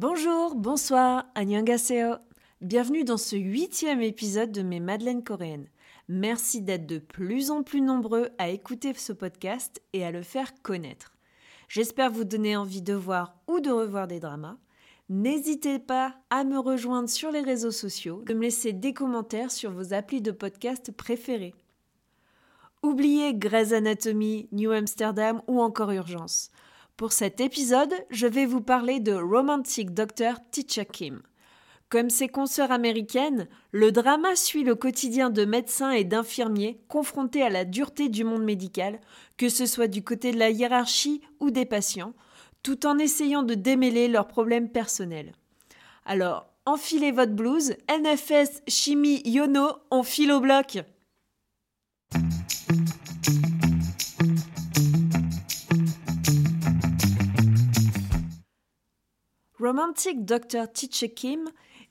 Bonjour, bonsoir, annyeonghaseyo. Bienvenue dans ce huitième épisode de mes Madeleines coréennes. Merci d'être de plus en plus nombreux à écouter ce podcast et à le faire connaître. J'espère vous donner envie de voir ou de revoir des dramas. N'hésitez pas à me rejoindre sur les réseaux sociaux, de me laisser des commentaires sur vos applis de podcast préférés. Oubliez Grey's Anatomy, New Amsterdam ou encore Urgence. Pour cet épisode, je vais vous parler de Romantic Doctor Teacher Kim. Comme ses consoeurs américaines, le drama suit le quotidien de médecins et d'infirmiers confrontés à la dureté du monde médical, que ce soit du côté de la hiérarchie ou des patients, tout en essayant de démêler leurs problèmes personnels. Alors, enfilez votre blouse, NFS, chimie, yono, on file au bloc. Romantic Dr. Teacher Kim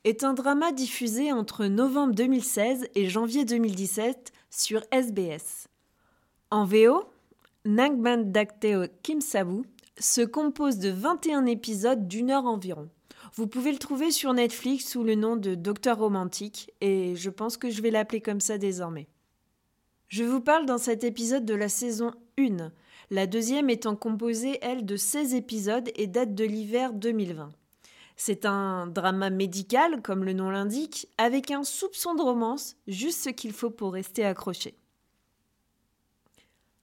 est un drama diffusé entre novembre 2016 et janvier 2017 sur SBS. En VO, Nangman Dakteo Kim Sabu se compose de 21 épisodes d'une heure environ. Vous pouvez le trouver sur Netflix sous le nom de Docteur Romantique et je pense que je vais l'appeler comme ça désormais. Je vous parle dans cet épisode de la saison 1, la deuxième étant composée, elle, de 16 épisodes et date de l'hiver 2020. C'est un drama médical, comme le nom l'indique, avec un soupçon de romance, juste ce qu'il faut pour rester accroché.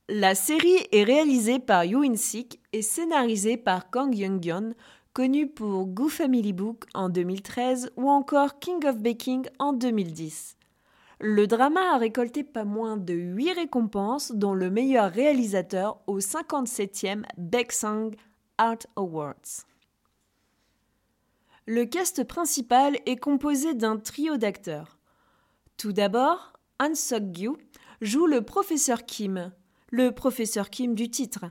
La série est réalisée par Yoo In-sik et scénarisée par Kang Young-yeon, connu pour Goo Family Book en 2013 ou encore King of Baking en 2010. Le drama a récolté pas moins de 8 récompenses, dont le meilleur réalisateur au 57e Baeksang Art Awards. Le cast principal est composé d'un trio d'acteurs. Tout d'abord, Han Sok-gyu joue le professeur Kim, le professeur Kim du titre.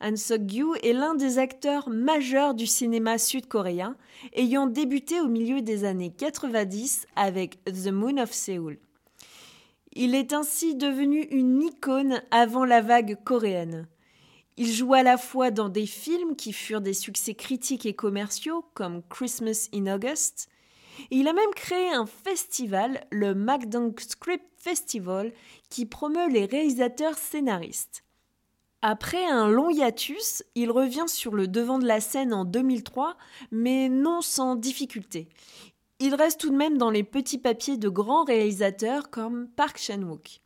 Han Sok-gyu est l'un des acteurs majeurs du cinéma sud-coréen, ayant débuté au milieu des années 90 avec The Moon of Seoul. Il est ainsi devenu une icône avant la vague coréenne. Il joue à la fois dans des films qui furent des succès critiques et commerciaux, comme Christmas in August. Il a même créé un festival, le MacDonald Script Festival, qui promeut les réalisateurs scénaristes. Après un long hiatus, il revient sur le devant de la scène en 2003, mais non sans difficulté. Il reste tout de même dans les petits papiers de grands réalisateurs comme Park Chan-wook.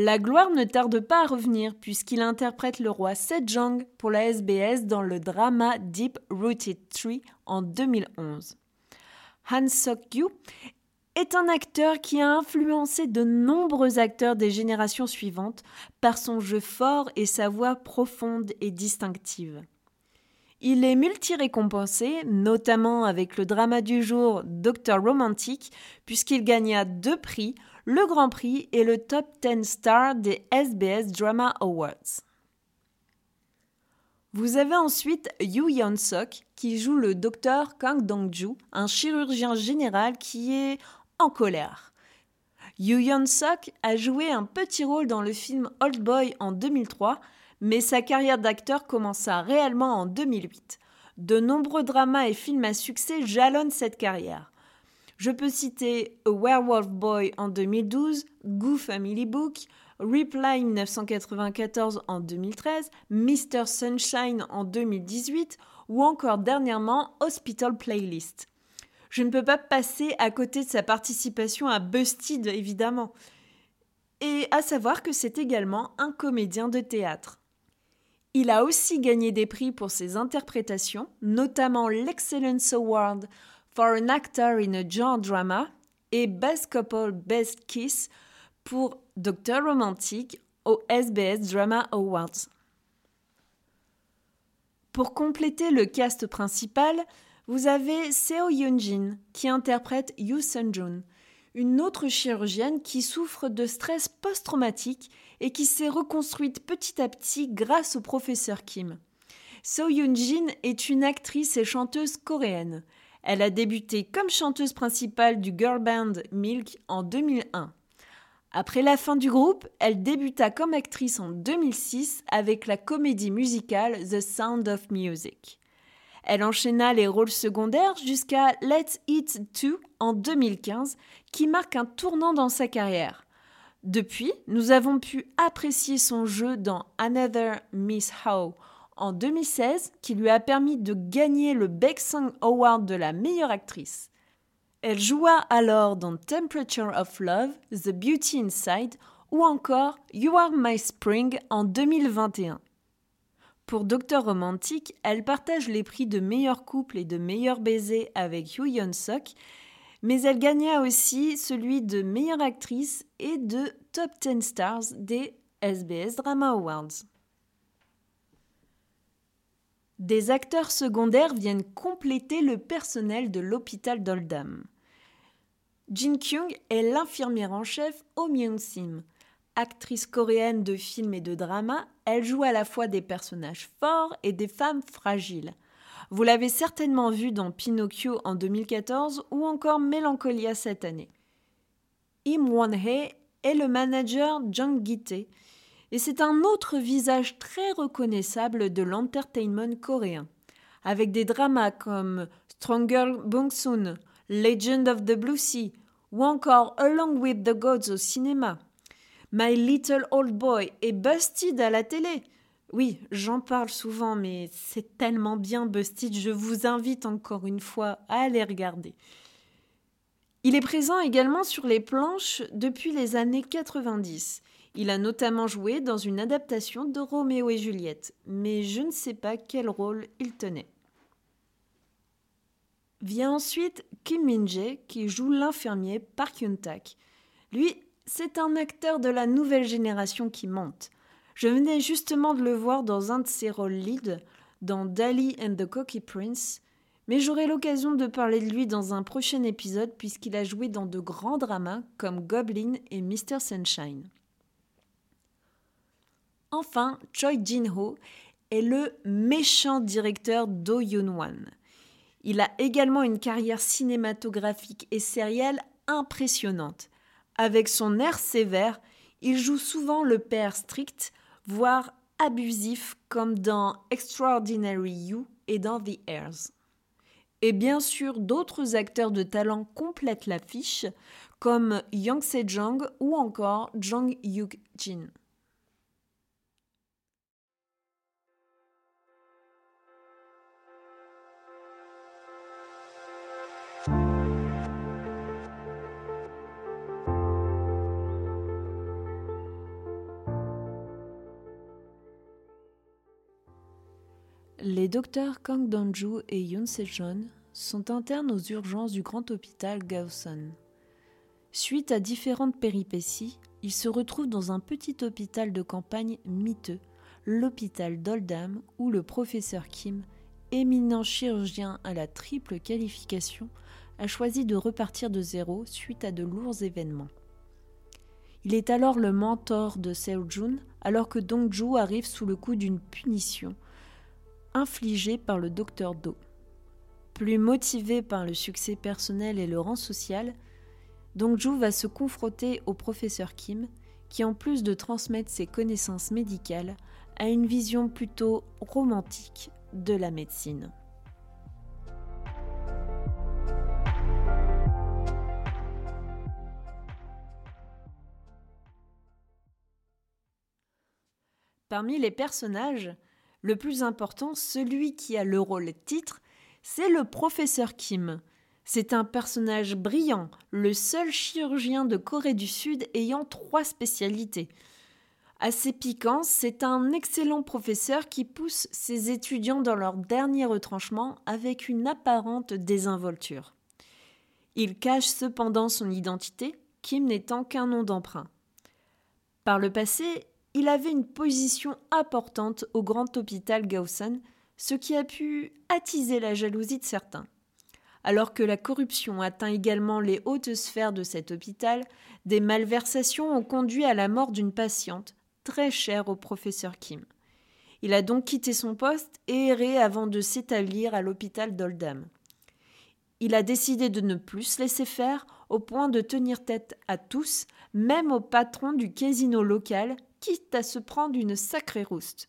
La gloire ne tarde pas à revenir puisqu'il interprète le roi Sejong pour la SBS dans le drama Deep Rooted Tree en 2011. Han Sok-gyu est un acteur qui a influencé de nombreux acteurs des générations suivantes par son jeu fort et sa voix profonde et distinctive. Il est multi-récompensé, notamment avec le drama du jour Docteur Romantic, puisqu'il gagna deux prix, le Grand Prix et le Top 10 Star des SBS Drama Awards. Vous avez ensuite Yu Yeon-sok qui joue le docteur Kang Dong-ju, un chirurgien général qui est en colère. Yu Yeon-sok a joué un petit rôle dans le film Old Boy en 2003, mais sa carrière d'acteur commença réellement en 2008. De nombreux dramas et films à succès jalonnent cette carrière. Je peux citer A Werewolf Boy en 2012, Goo Family Book, Reply 1994 en 2013, Mr. Sunshine en 2018 ou encore dernièrement Hospital Playlist. Je ne peux pas passer à côté de sa participation à Busted évidemment. Et à savoir que c'est également un comédien de théâtre. Il a aussi gagné des prix pour ses interprétations, notamment l'Excellence Award for an Actor in a Genre Drama et Best Couple Best Kiss pour Docteur Romantique au SBS Drama Awards. Pour compléter le cast principal, vous avez Seo Yoon-jin qui interprète Yoo Sun-jun, une autre chirurgienne qui souffre de stress post-traumatique et qui s'est reconstruite petit à petit grâce au professeur Kim. Seo Yoon-jin est une actrice et chanteuse coréenne. Elle a débuté comme chanteuse principale du girl band Milk en 2001. Après la fin du groupe, elle débuta comme actrice en 2006 avec la comédie musicale The Sound of Music. Elle enchaîna les rôles secondaires jusqu'à Let's Eat 2 en 2015, qui marque un tournant dans sa carrière. Depuis, nous avons pu apprécier son jeu dans Another Miss Howe en 2016, qui lui a permis de gagner le Song Award de la meilleure actrice. Elle joua alors dans Temperature of Love, The Beauty Inside ou encore You Are My Spring en 2021. Pour Docteur Romantique, elle partage les prix de meilleur couple et de meilleur baiser avec Yoo Yeon Sok, mais elle gagna aussi celui de meilleure actrice et de Top 10 Stars des SBS Drama Awards. Des acteurs secondaires viennent compléter le personnel de l'hôpital d'Oldham. Jin Kyung est l'infirmière en chef Oh Myung-sim. Actrice coréenne de films et de drama, elle joue à la fois des personnages forts et des femmes fragiles. Vous l'avez certainement vu dans Pinocchio en 2014 ou encore Mélancolia cette année. Im Won-hee est le manager Jung gi et c'est un autre visage très reconnaissable de l'entertainment coréen. Avec des dramas comme Stronger Bong-soon, Legend of the Blue Sea ou encore Along with the Gods au cinéma. My Little Old Boy et Busted à la télé. Oui, j'en parle souvent, mais c'est tellement bien Busted, je vous invite encore une fois à aller regarder. Il est présent également sur les planches depuis les années 90. Il a notamment joué dans une adaptation de Roméo et Juliette, mais je ne sais pas quel rôle il tenait. Vient ensuite Kim Min-jae qui joue l'infirmier Park Hyun-tak. Lui, c'est un acteur de la nouvelle génération qui monte. Je venais justement de le voir dans un de ses rôles lead, dans Dali and the Cocky Prince, mais j'aurai l'occasion de parler de lui dans un prochain épisode puisqu'il a joué dans de grands dramas comme Goblin et Mr. Sunshine. Enfin, Choi Jin-ho est le méchant directeur Do Yoon-wan. Il a également une carrière cinématographique et sérielle impressionnante. Avec son air sévère, il joue souvent le père strict, voire abusif, comme dans Extraordinary You et dans The Heirs. Et bien sûr, d'autres acteurs de talent complètent l'affiche, comme Yang Se-jong ou encore Jong Yuk-jin. Les docteurs Kang Donju et Yoon Se-jeon sont internes aux urgences du grand hôpital Gaoson. Suite à différentes péripéties, ils se retrouvent dans un petit hôpital de campagne miteux, l'hôpital d'Oldham, où le professeur Kim, éminent chirurgien à la triple qualification, a choisi de repartir de zéro suite à de lourds événements. Il est alors le mentor de Seo-jun alors que Dong-ju arrive sous le coup d'une punition – infligé par le docteur Do. Plus motivé par le succès personnel et le rang social, Dongju va se confronter au professeur Kim, qui en plus de transmettre ses connaissances médicales, a une vision plutôt romantique de la médecine. Parmi les personnages, le plus important, celui qui a le rôle titre, c'est le professeur Kim. C'est un personnage brillant, le seul chirurgien de Corée du Sud ayant trois spécialités. Assez piquant, c'est un excellent professeur qui pousse ses étudiants dans leur dernier retranchement avec une apparente désinvolture. Il cache cependant son identité, Kim n'étant qu'un nom d'emprunt. Par le passé, il avait une position importante au grand hôpital Gaussen, ce qui a pu attiser la jalousie de certains. Alors que la corruption atteint également les hautes sphères de cet hôpital, des malversations ont conduit à la mort d'une patiente, très chère au professeur Kim. Il a donc quitté son poste et erré avant de s'établir à l'hôpital d'Oldham. Il a décidé de ne plus se laisser faire au point de tenir tête à tous, même au patron du casino local quitte à se prendre une sacrée rouste.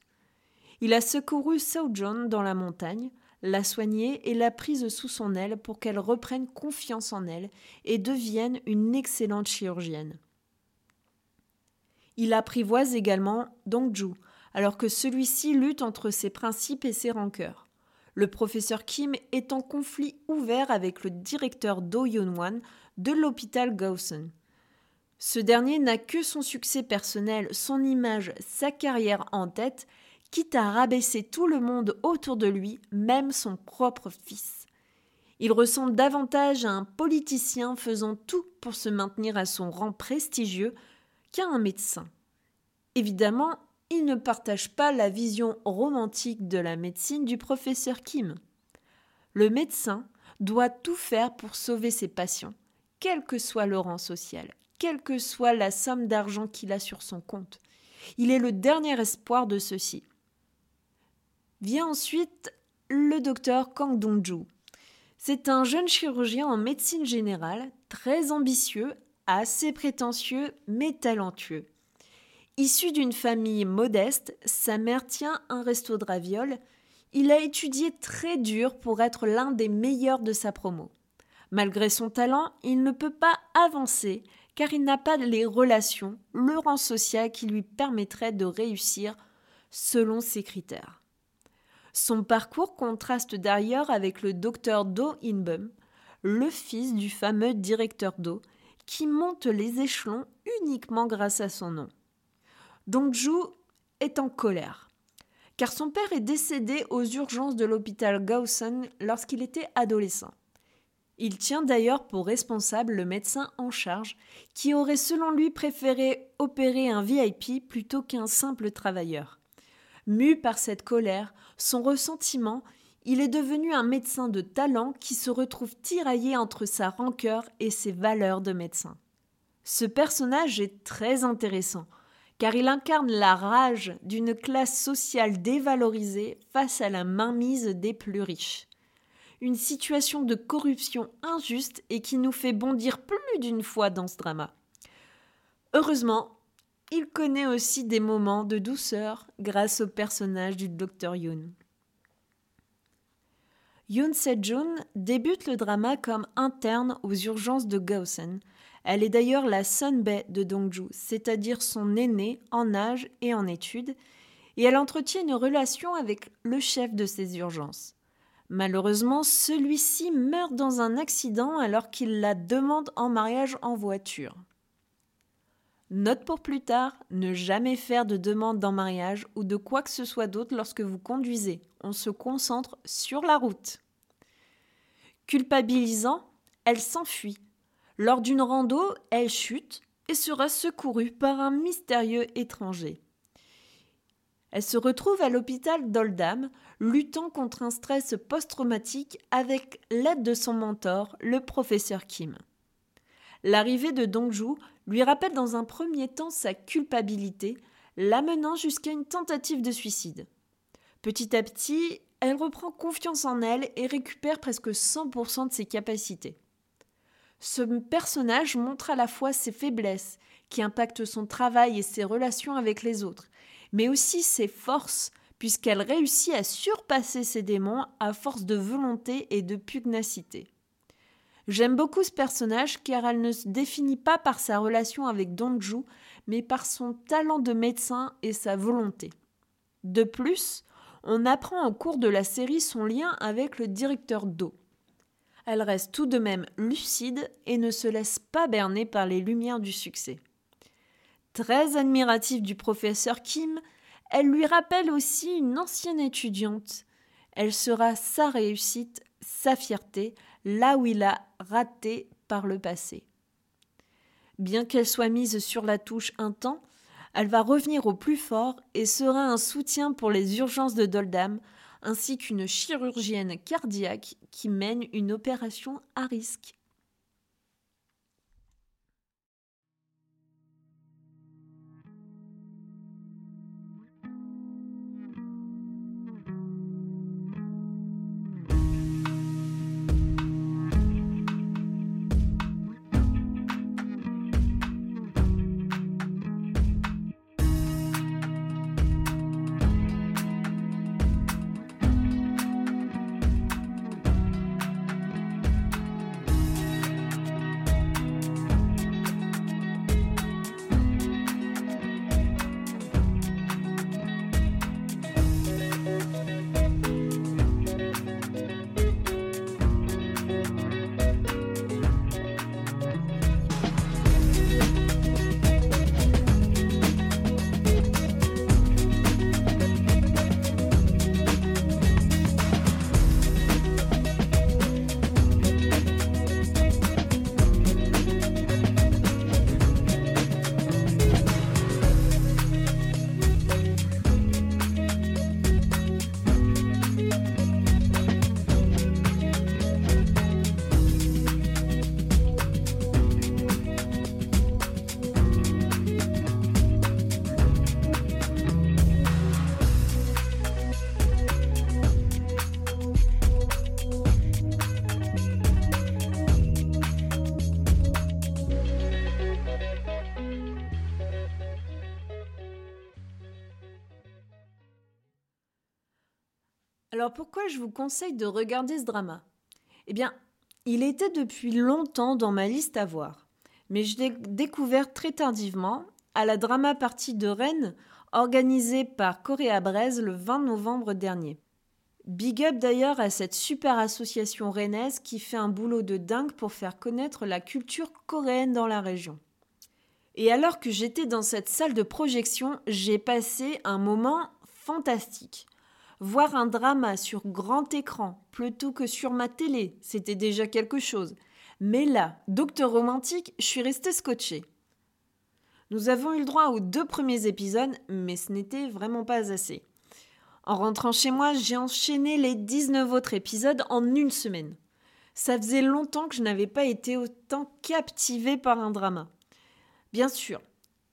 Il a secouru Seo John dans la montagne, l'a soignée et l'a prise sous son aile pour qu'elle reprenne confiance en elle et devienne une excellente chirurgienne. Il apprivoise également Dongju, alors que celui-ci lutte entre ses principes et ses rancœurs. Le professeur Kim est en conflit ouvert avec le directeur Do Yoon-wan de l'hôpital Gaussen. Ce dernier n'a que son succès personnel, son image, sa carrière en tête, quitte à rabaisser tout le monde autour de lui, même son propre fils. Il ressemble davantage à un politicien faisant tout pour se maintenir à son rang prestigieux qu'à un médecin. Évidemment, il ne partage pas la vision romantique de la médecine du professeur Kim. Le médecin doit tout faire pour sauver ses patients, quel que soit le rang social, quelle que soit la somme d'argent qu'il a sur son compte. Il est le dernier espoir de ceux-ci. Vient ensuite le docteur Kang Dongju. C'est un jeune chirurgien en médecine générale, très ambitieux, assez prétentieux, mais talentueux. Issu d'une famille modeste, sa mère tient un resto de ravioles. Il a étudié très dur pour être l'un des meilleurs de sa promo. Malgré son talent, il ne peut pas avancer car il n'a pas les relations, le rang social qui lui permettrait de réussir selon ses critères. Son parcours contraste d'ailleurs avec le docteur Do Inbum, le fils du fameux directeur Do, qui monte les échelons uniquement grâce à son nom. Dongju est en colère, car son père est décédé aux urgences de l'hôpital Gaussen lorsqu'il était adolescent. Il tient d'ailleurs pour responsable le médecin en charge, qui aurait selon lui préféré opérer un VIP plutôt qu'un simple travailleur. Mu par cette colère, son ressentiment, il est devenu un médecin de talent qui se retrouve tiraillé entre sa rancœur et ses valeurs de médecin. Ce personnage est très intéressant, car il incarne la rage d'une classe sociale dévalorisée face à la mainmise des plus riches une situation de corruption injuste et qui nous fait bondir plus d'une fois dans ce drama. Heureusement, il connaît aussi des moments de douceur grâce au personnage du Dr Yoon. Yoon Se-jun débute le drama comme interne aux urgences de Gaussen. Elle est d'ailleurs la Sunbae de Dongju, c'est-à-dire son aînée en âge et en études, et elle entretient une relation avec le chef de ces urgences. Malheureusement, celui-ci meurt dans un accident alors qu'il la demande en mariage en voiture. Note pour plus tard, ne jamais faire de demande en mariage ou de quoi que ce soit d'autre lorsque vous conduisez. On se concentre sur la route. Culpabilisant, elle s'enfuit. Lors d'une rando, elle chute et sera secourue par un mystérieux étranger. Elle se retrouve à l'hôpital d'Oldham, luttant contre un stress post-traumatique avec l'aide de son mentor, le professeur Kim. L'arrivée de Dongju lui rappelle dans un premier temps sa culpabilité, l'amenant jusqu'à une tentative de suicide. Petit à petit, elle reprend confiance en elle et récupère presque 100% de ses capacités. Ce personnage montre à la fois ses faiblesses, qui impactent son travail et ses relations avec les autres, mais aussi ses forces, puisqu'elle réussit à surpasser ses démons à force de volonté et de pugnacité. J'aime beaucoup ce personnage car elle ne se définit pas par sa relation avec Donju, mais par son talent de médecin et sa volonté. De plus, on apprend au cours de la série son lien avec le directeur d'eau. Elle reste tout de même lucide et ne se laisse pas berner par les lumières du succès. Très admirative du professeur Kim, elle lui rappelle aussi une ancienne étudiante. Elle sera sa réussite, sa fierté, là où il a raté par le passé. Bien qu'elle soit mise sur la touche un temps, elle va revenir au plus fort et sera un soutien pour les urgences de Doldam, ainsi qu'une chirurgienne cardiaque qui mène une opération à risque. Alors pourquoi je vous conseille de regarder ce drama? Eh bien, il était depuis longtemps dans ma liste à voir, mais je l'ai découvert très tardivement à la drama partie de Rennes organisée par Coréa Braise le 20 novembre dernier. Big up d'ailleurs à cette super association rennaise qui fait un boulot de dingue pour faire connaître la culture coréenne dans la région. Et alors que j'étais dans cette salle de projection, j'ai passé un moment fantastique. Voir un drama sur grand écran plutôt que sur ma télé, c'était déjà quelque chose. Mais là, Docteur Romantique, je suis restée scotchée. Nous avons eu le droit aux deux premiers épisodes, mais ce n'était vraiment pas assez. En rentrant chez moi, j'ai enchaîné les 19 autres épisodes en une semaine. Ça faisait longtemps que je n'avais pas été autant captivée par un drama. Bien sûr,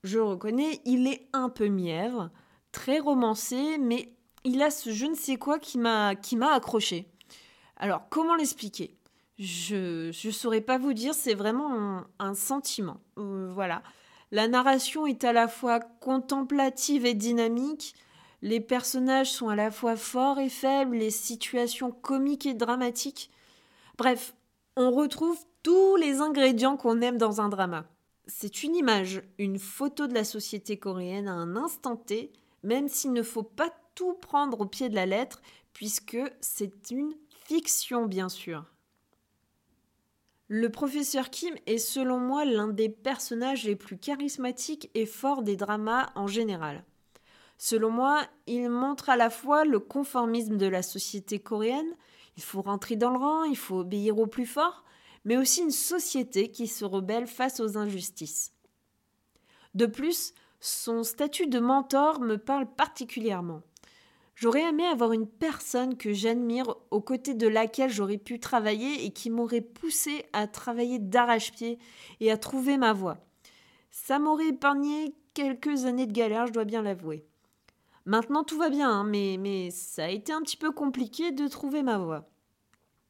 je reconnais, il est un peu mièvre, très romancé, mais il a ce je ne sais quoi qui m'a qui m'a accroché. Alors comment l'expliquer? Je ne saurais pas vous dire, c'est vraiment un, sentiment. Euh, voilà. La narration est à la fois contemplative et dynamique. Les personnages sont à la fois forts et faibles, les situations comiques et dramatiques. Bref, on retrouve tous les ingrédients qu'on aime dans un drama. C'est une image, une photo de la société coréenne à un instant T, même s'il ne faut pas tout prendre au pied de la lettre, puisque c'est une fiction, bien sûr. Le professeur Kim est selon moi l'un des personnages les plus charismatiques et forts des dramas en général. Selon moi, il montre à la fois le conformisme de la société coréenne, il faut rentrer dans le rang, il faut obéir au plus fort, mais aussi une société qui se rebelle face aux injustices. De plus, son statut de mentor me parle particulièrement. J'aurais aimé avoir une personne que j'admire aux côtés de laquelle j'aurais pu travailler et qui m'aurait poussé à travailler d'arrache-pied et à trouver ma voie. Ça m'aurait épargné quelques années de galère, je dois bien l'avouer. Maintenant tout va bien, hein, mais, mais ça a été un petit peu compliqué de trouver ma voie.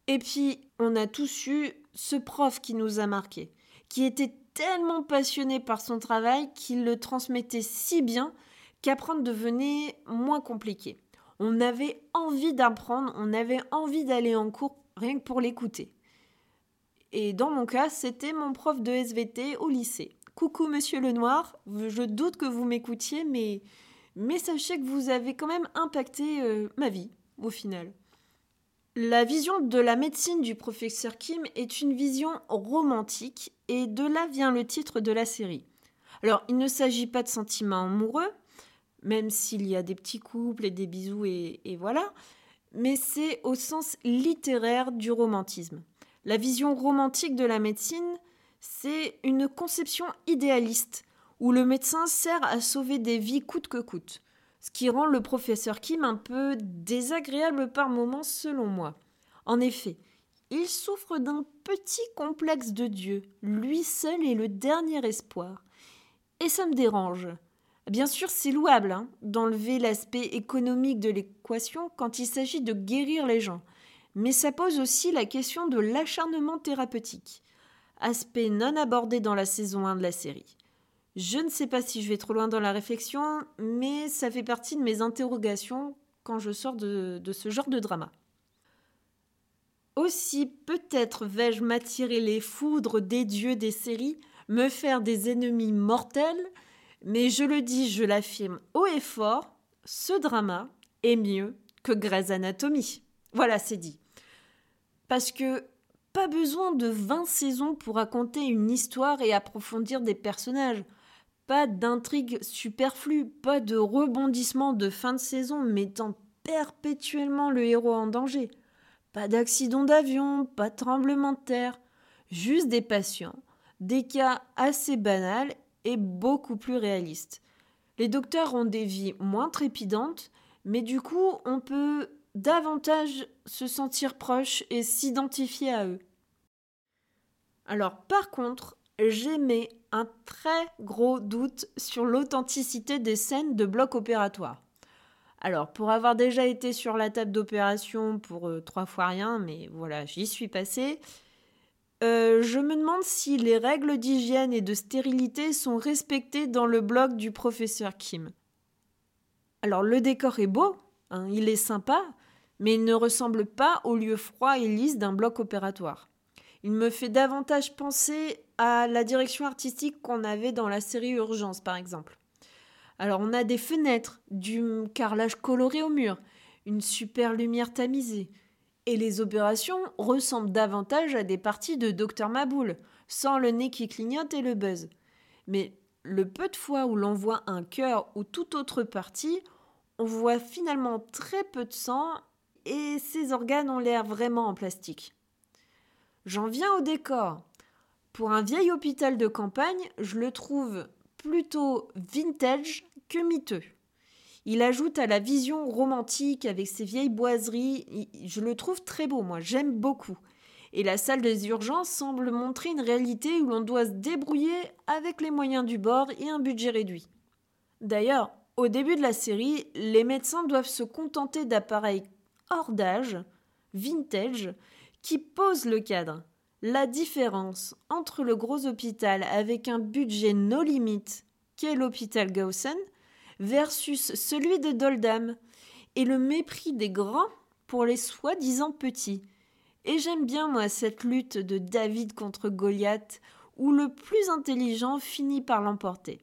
Et puis, on a tous eu ce prof qui nous a marqué, qui était tellement passionné par son travail qu'il le transmettait si bien qu'apprendre devenait moins compliqué. On avait envie d'apprendre, on avait envie d'aller en cours rien que pour l'écouter. Et dans mon cas, c'était mon prof de SVT au lycée. Coucou monsieur Lenoir, je doute que vous m'écoutiez, mais, mais sachez que vous avez quand même impacté euh, ma vie, au final. La vision de la médecine du professeur Kim est une vision romantique, et de là vient le titre de la série. Alors, il ne s'agit pas de sentiments amoureux, même s'il y a des petits couples et des bisous et, voilà, mais c'est au sens littéraire du romantisme. La vision romantique de la médecine, c'est une conception idéaliste où le médecin sert à sauver des vies coûte que coûte, ce qui rend le professeur Kim un peu désagréable par moments selon moi. En effet, il souffre d'un petit complexe de Dieu, lui seul est le dernier espoir. Et ça me dérange. Bien sûr, c'est louable hein, d'enlever l'aspect économique de l'équation quand il s'agit de guérir les gens, mais ça pose aussi la question de l'acharnement thérapeutique, aspect non abordé dans la saison 1 de la série. Je ne sais pas si je vais trop loin dans la réflexion, mais ça fait partie de mes interrogations quand je sors de, de ce genre de drama. Aussi, peut-être vais-je m'attirer les foudres des dieux des séries, me faire des ennemis mortels, mais je le dis, je l'affirme haut et fort, ce drama est mieux que Grey's Anatomy. Voilà, c'est dit. Parce que pas besoin de 20 saisons pour raconter une histoire et approfondir des personnages. Pas d'intrigue superflue, pas de rebondissement de fin de saison mettant perpétuellement le héros en danger. Pas d'accident d'avion, pas de tremblement de terre. Juste des patients, des cas assez banals beaucoup plus réaliste. Les docteurs ont des vies moins trépidantes, mais du coup, on peut davantage se sentir proche et s'identifier à eux. Alors, par contre, j'émets un très gros doute sur l'authenticité des scènes de bloc opératoire. Alors, pour avoir déjà été sur la table d'opération pour euh, trois fois rien, mais voilà, j'y suis passée, euh, je me demande si les règles d'hygiène et de stérilité sont respectées dans le blog du professeur Kim. Alors le décor est beau, hein, il est sympa, mais il ne ressemble pas au lieu froid et lisse d'un bloc opératoire. Il me fait davantage penser à la direction artistique qu'on avait dans la série Urgence, par exemple. Alors, on a des fenêtres, du carrelage coloré au mur, une super lumière tamisée. Et les opérations ressemblent davantage à des parties de Docteur Maboul, sans le nez qui clignote et le buzz. Mais le peu de fois où l'on voit un cœur ou toute autre partie, on voit finalement très peu de sang et ces organes ont l'air vraiment en plastique. J'en viens au décor. Pour un vieil hôpital de campagne, je le trouve plutôt vintage que miteux. Il ajoute à la vision romantique avec ses vieilles boiseries. Je le trouve très beau, moi, j'aime beaucoup. Et la salle des urgences semble montrer une réalité où l'on doit se débrouiller avec les moyens du bord et un budget réduit. D'ailleurs, au début de la série, les médecins doivent se contenter d'appareils hors d'âge, vintage, qui posent le cadre. La différence entre le gros hôpital avec un budget no limite, qu'est l'hôpital Gaussen, versus celui de Doldam, et le mépris des grands pour les soi-disant petits. Et j'aime bien, moi, cette lutte de David contre Goliath, où le plus intelligent finit par l'emporter.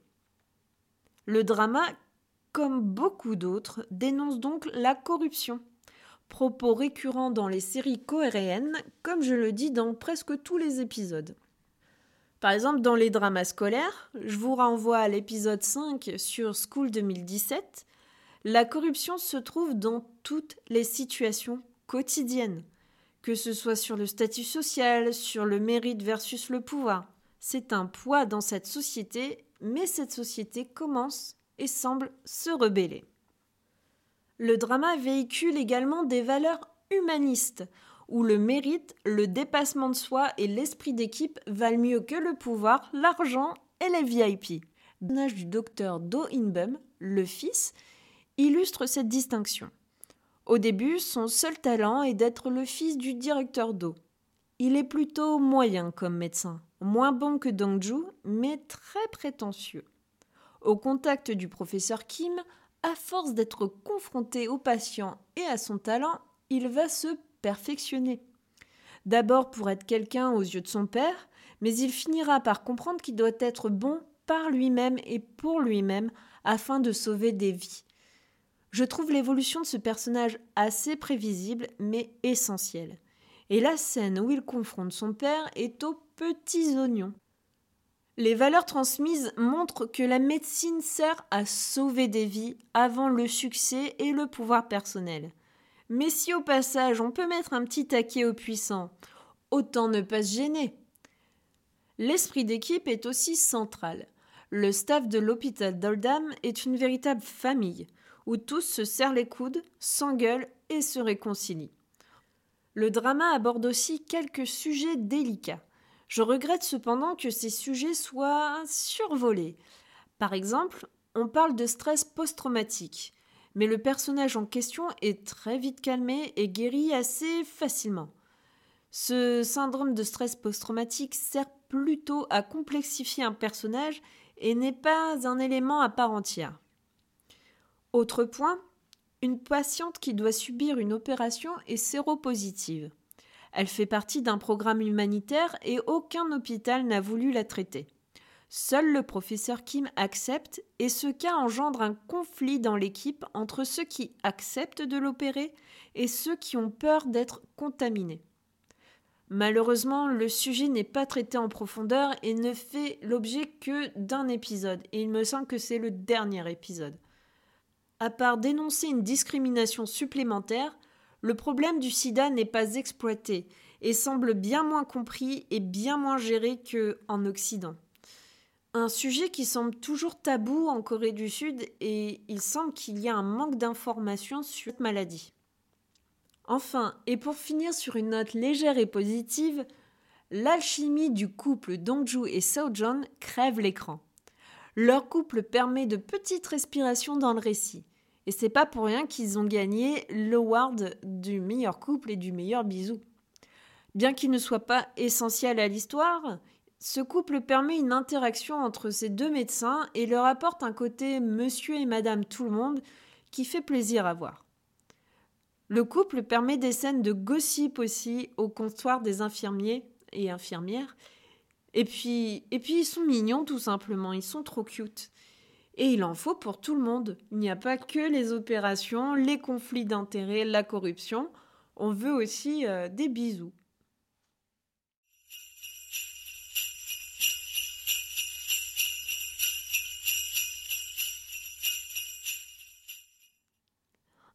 Le drama, comme beaucoup d'autres, dénonce donc la corruption. Propos récurrents dans les séries coréennes, comme je le dis dans presque tous les épisodes. Par exemple, dans les dramas scolaires, je vous renvoie à l'épisode 5 sur School 2017, la corruption se trouve dans toutes les situations quotidiennes, que ce soit sur le statut social, sur le mérite versus le pouvoir. C'est un poids dans cette société, mais cette société commence et semble se rebeller. Le drama véhicule également des valeurs humanistes, où le mérite, le dépassement de soi et l'esprit d'équipe valent mieux que le pouvoir, l'argent et les VIP. Le personnage du docteur Do Inbum, le fils, illustre cette distinction. Au début, son seul talent est d'être le fils du directeur Do. Il est plutôt moyen comme médecin, moins bon que Dongju, mais très prétentieux. Au contact du professeur Kim, à force d'être confronté au patient et à son talent, il va se perfectionner. D'abord pour être quelqu'un aux yeux de son père, mais il finira par comprendre qu'il doit être bon par lui-même et pour lui-même afin de sauver des vies. Je trouve l'évolution de ce personnage assez prévisible mais essentielle. Et la scène où il confronte son père est aux petits oignons. Les valeurs transmises montrent que la médecine sert à sauver des vies avant le succès et le pouvoir personnel. Mais si au passage on peut mettre un petit taquet au puissant, autant ne pas se gêner. L'esprit d'équipe est aussi central. Le staff de l'hôpital d'Oldham est une véritable famille, où tous se serrent les coudes, s'engueulent et se réconcilient. Le drama aborde aussi quelques sujets délicats. Je regrette cependant que ces sujets soient survolés. Par exemple, on parle de stress post-traumatique mais le personnage en question est très vite calmé et guérit assez facilement. Ce syndrome de stress post-traumatique sert plutôt à complexifier un personnage et n'est pas un élément à part entière. Autre point, une patiente qui doit subir une opération est séropositive. Elle fait partie d'un programme humanitaire et aucun hôpital n'a voulu la traiter. Seul le professeur Kim accepte et ce cas engendre un conflit dans l'équipe entre ceux qui acceptent de l'opérer et ceux qui ont peur d'être contaminés. Malheureusement, le sujet n'est pas traité en profondeur et ne fait l'objet que d'un épisode, et il me semble que c'est le dernier épisode. À part dénoncer une discrimination supplémentaire, le problème du sida n'est pas exploité et semble bien moins compris et bien moins géré qu'en Occident un sujet qui semble toujours tabou en Corée du Sud et il semble qu'il y a un manque d'informations sur cette maladie. Enfin, et pour finir sur une note légère et positive, l'alchimie du couple Dongju et Seojeon crève l'écran. Leur couple permet de petites respirations dans le récit. Et c'est pas pour rien qu'ils ont gagné l'award du meilleur couple et du meilleur bisou. Bien qu'il ne soit pas essentiel à l'histoire, ce couple permet une interaction entre ces deux médecins et leur apporte un côté monsieur et madame tout le monde qui fait plaisir à voir. Le couple permet des scènes de gossip aussi au comptoir des infirmiers et infirmières. Et puis, et puis ils sont mignons tout simplement, ils sont trop cute. Et il en faut pour tout le monde. Il n'y a pas que les opérations, les conflits d'intérêts, la corruption. On veut aussi euh, des bisous.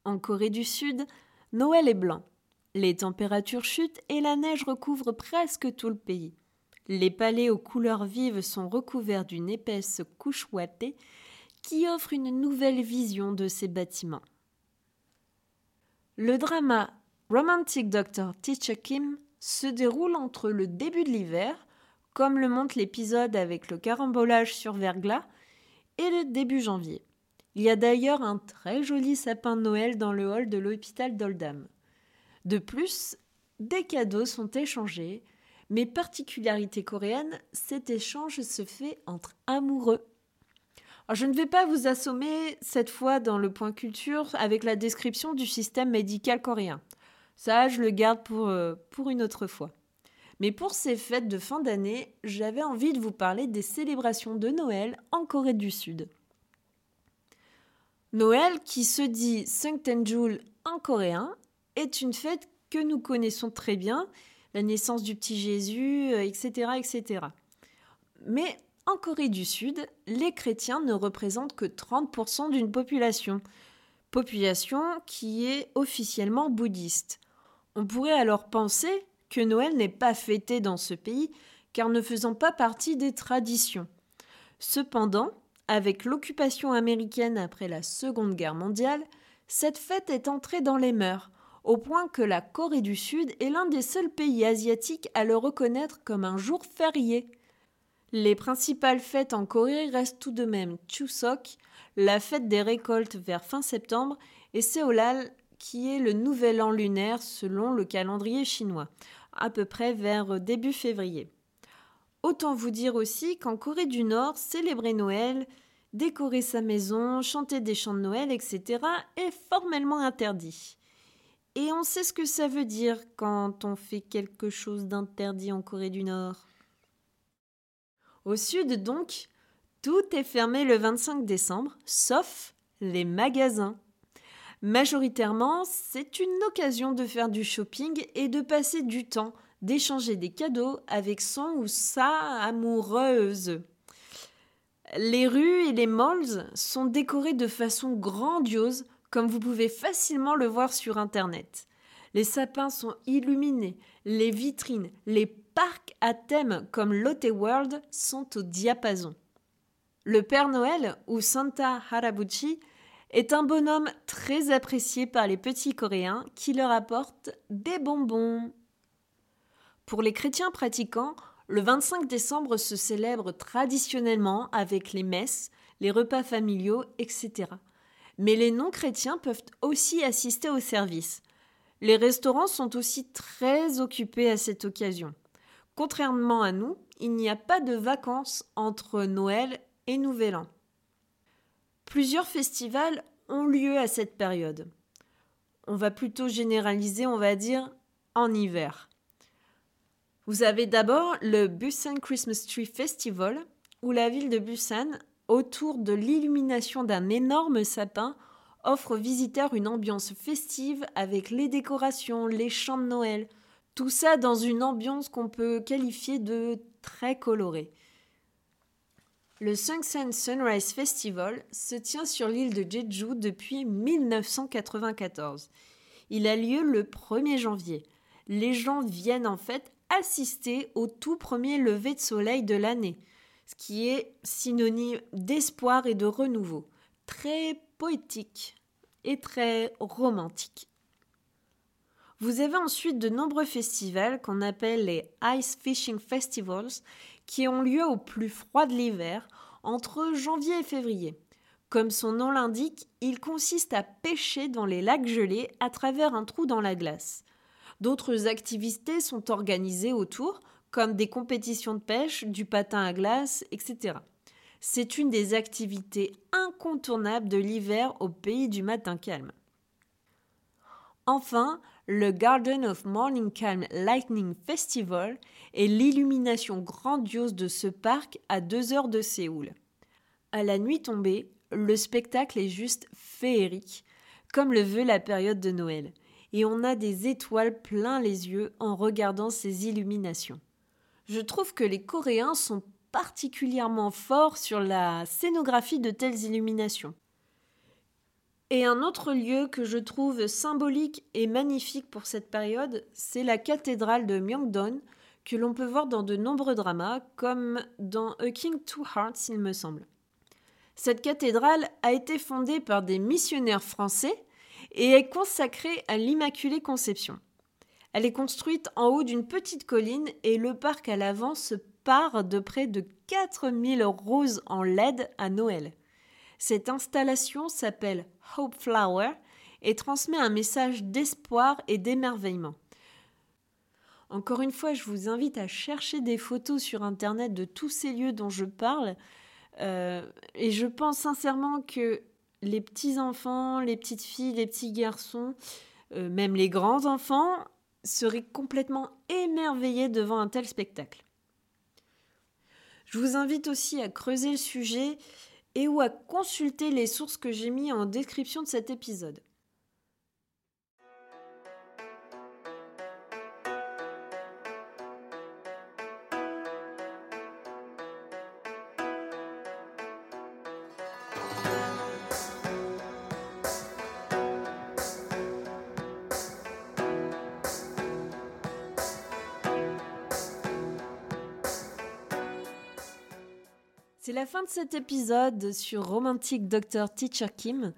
En Corée du Sud, Noël est blanc. Les températures chutent et la neige recouvre presque tout le pays. Les palais aux couleurs vives sont recouverts d'une épaisse couche ouatée qui offre une nouvelle vision de ces bâtiments. Le drama Romantic Doctor Teacher Kim se déroule entre le début de l'hiver, comme le montre l'épisode avec le carambolage sur verglas, et le début janvier. Il y a d'ailleurs un très joli sapin de Noël dans le hall de l'hôpital d'Oldham. De plus, des cadeaux sont échangés, mais particularité coréenne, cet échange se fait entre amoureux. je ne vais pas vous assommer cette fois dans le point culture avec la description du système médical coréen. Ça, je le garde pour, euh, pour une autre fois. Mais pour ces fêtes de fin d'année, j'avais envie de vous parler des célébrations de Noël en Corée du Sud. Noël, qui se dit Sungtenjul en coréen, est une fête que nous connaissons très bien, la naissance du petit Jésus, etc., euh, etc. Mais en Corée du Sud, les chrétiens ne représentent que 30% d'une population, population qui est officiellement bouddhiste. On pourrait alors penser que Noël n'est pas fêté dans ce pays, car ne faisant pas partie des traditions. Cependant, avec l'occupation américaine après la Seconde Guerre mondiale, cette fête est entrée dans les mœurs, au point que la Corée du Sud est l'un des seuls pays asiatiques à le reconnaître comme un jour férié. Les principales fêtes en Corée restent tout de même Chuseok, la fête des récoltes vers fin septembre, et Seolal, qui est le nouvel an lunaire selon le calendrier chinois, à peu près vers début février. Autant vous dire aussi qu'en Corée du Nord, célébrer Noël, décorer sa maison, chanter des chants de Noël, etc. est formellement interdit. Et on sait ce que ça veut dire quand on fait quelque chose d'interdit en Corée du Nord. Au sud, donc, tout est fermé le 25 décembre, sauf les magasins. Majoritairement, c'est une occasion de faire du shopping et de passer du temps, d'échanger des cadeaux avec son ou sa amoureuse. Les rues et les malls sont décorés de façon grandiose, comme vous pouvez facilement le voir sur Internet. Les sapins sont illuminés, les vitrines, les parcs à thème comme Lotte World sont au diapason. Le Père Noël, ou Santa Harabuchi, est un bonhomme très apprécié par les petits Coréens qui leur apporte des bonbons. Pour les chrétiens pratiquants, le 25 décembre se célèbre traditionnellement avec les messes, les repas familiaux, etc. Mais les non-chrétiens peuvent aussi assister au service. Les restaurants sont aussi très occupés à cette occasion. Contrairement à nous, il n'y a pas de vacances entre Noël et Nouvel An. Plusieurs festivals ont lieu à cette période. On va plutôt généraliser, on va dire, en hiver. Vous avez d'abord le Busan Christmas Tree Festival, où la ville de Busan, autour de l'illumination d'un énorme sapin, offre aux visiteurs une ambiance festive avec les décorations, les chants de Noël, tout ça dans une ambiance qu'on peut qualifier de très colorée. Le Sungsan Sunrise Festival se tient sur l'île de Jeju depuis 1994. Il a lieu le 1er janvier. Les gens viennent en fait assister au tout premier lever de soleil de l'année, ce qui est synonyme d'espoir et de renouveau. Très poétique et très romantique. Vous avez ensuite de nombreux festivals qu'on appelle les Ice Fishing Festivals qui ont lieu au plus froid de l'hiver, entre janvier et février. Comme son nom l'indique, il consiste à pêcher dans les lacs gelés à travers un trou dans la glace. D'autres activités sont organisées autour, comme des compétitions de pêche, du patin à glace, etc. C'est une des activités incontournables de l'hiver au pays du matin calme. Enfin, le Garden of Morning Calm Lightning Festival est l'illumination grandiose de ce parc à deux heures de Séoul. À la nuit tombée, le spectacle est juste féerique, comme le veut la période de Noël, et on a des étoiles plein les yeux en regardant ces illuminations. Je trouve que les Coréens sont particulièrement forts sur la scénographie de telles illuminations. Et un autre lieu que je trouve symbolique et magnifique pour cette période, c'est la cathédrale de Myeongdon, que l'on peut voir dans de nombreux dramas, comme dans A King Two Hearts, il me semble. Cette cathédrale a été fondée par des missionnaires français et est consacrée à l'Immaculée Conception. Elle est construite en haut d'une petite colline et le parc à l'avant se part de près de 4000 roses en LED à Noël. Cette installation s'appelle Hope Flower et transmet un message d'espoir et d'émerveillement. Encore une fois, je vous invite à chercher des photos sur Internet de tous ces lieux dont je parle euh, et je pense sincèrement que les petits enfants, les petites filles, les petits garçons, euh, même les grands enfants, seraient complètement émerveillés devant un tel spectacle. Je vous invite aussi à creuser le sujet et ou à consulter les sources que j'ai mis en description de cet épisode. Fin de cet épisode sur Romantic Dr. Teacher Kim,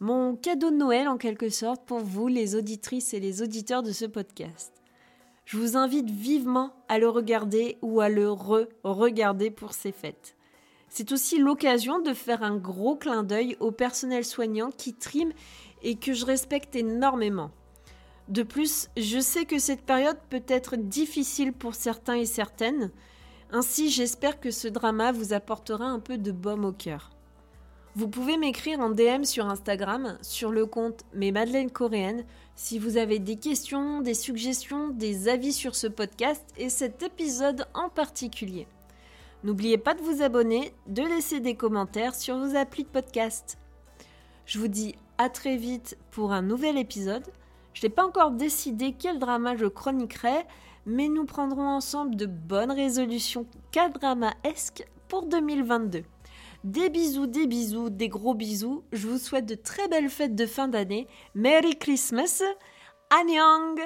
mon cadeau de Noël en quelque sorte pour vous, les auditrices et les auditeurs de ce podcast. Je vous invite vivement à le regarder ou à le re-regarder pour ces fêtes. C'est aussi l'occasion de faire un gros clin d'œil au personnel soignant qui trime et que je respecte énormément. De plus, je sais que cette période peut être difficile pour certains et certaines, ainsi, j'espère que ce drama vous apportera un peu de baume au cœur. Vous pouvez m'écrire en DM sur Instagram, sur le compte Mes Madeleines Coréennes, si vous avez des questions, des suggestions, des avis sur ce podcast et cet épisode en particulier. N'oubliez pas de vous abonner, de laisser des commentaires sur vos applis de podcast. Je vous dis à très vite pour un nouvel épisode. Je n'ai pas encore décidé quel drama je chroniquerai, mais nous prendrons ensemble de bonnes résolutions K-drama-esque pour 2022. Des bisous, des bisous, des gros bisous. Je vous souhaite de très belles fêtes de fin d'année. Merry Christmas. Annyeong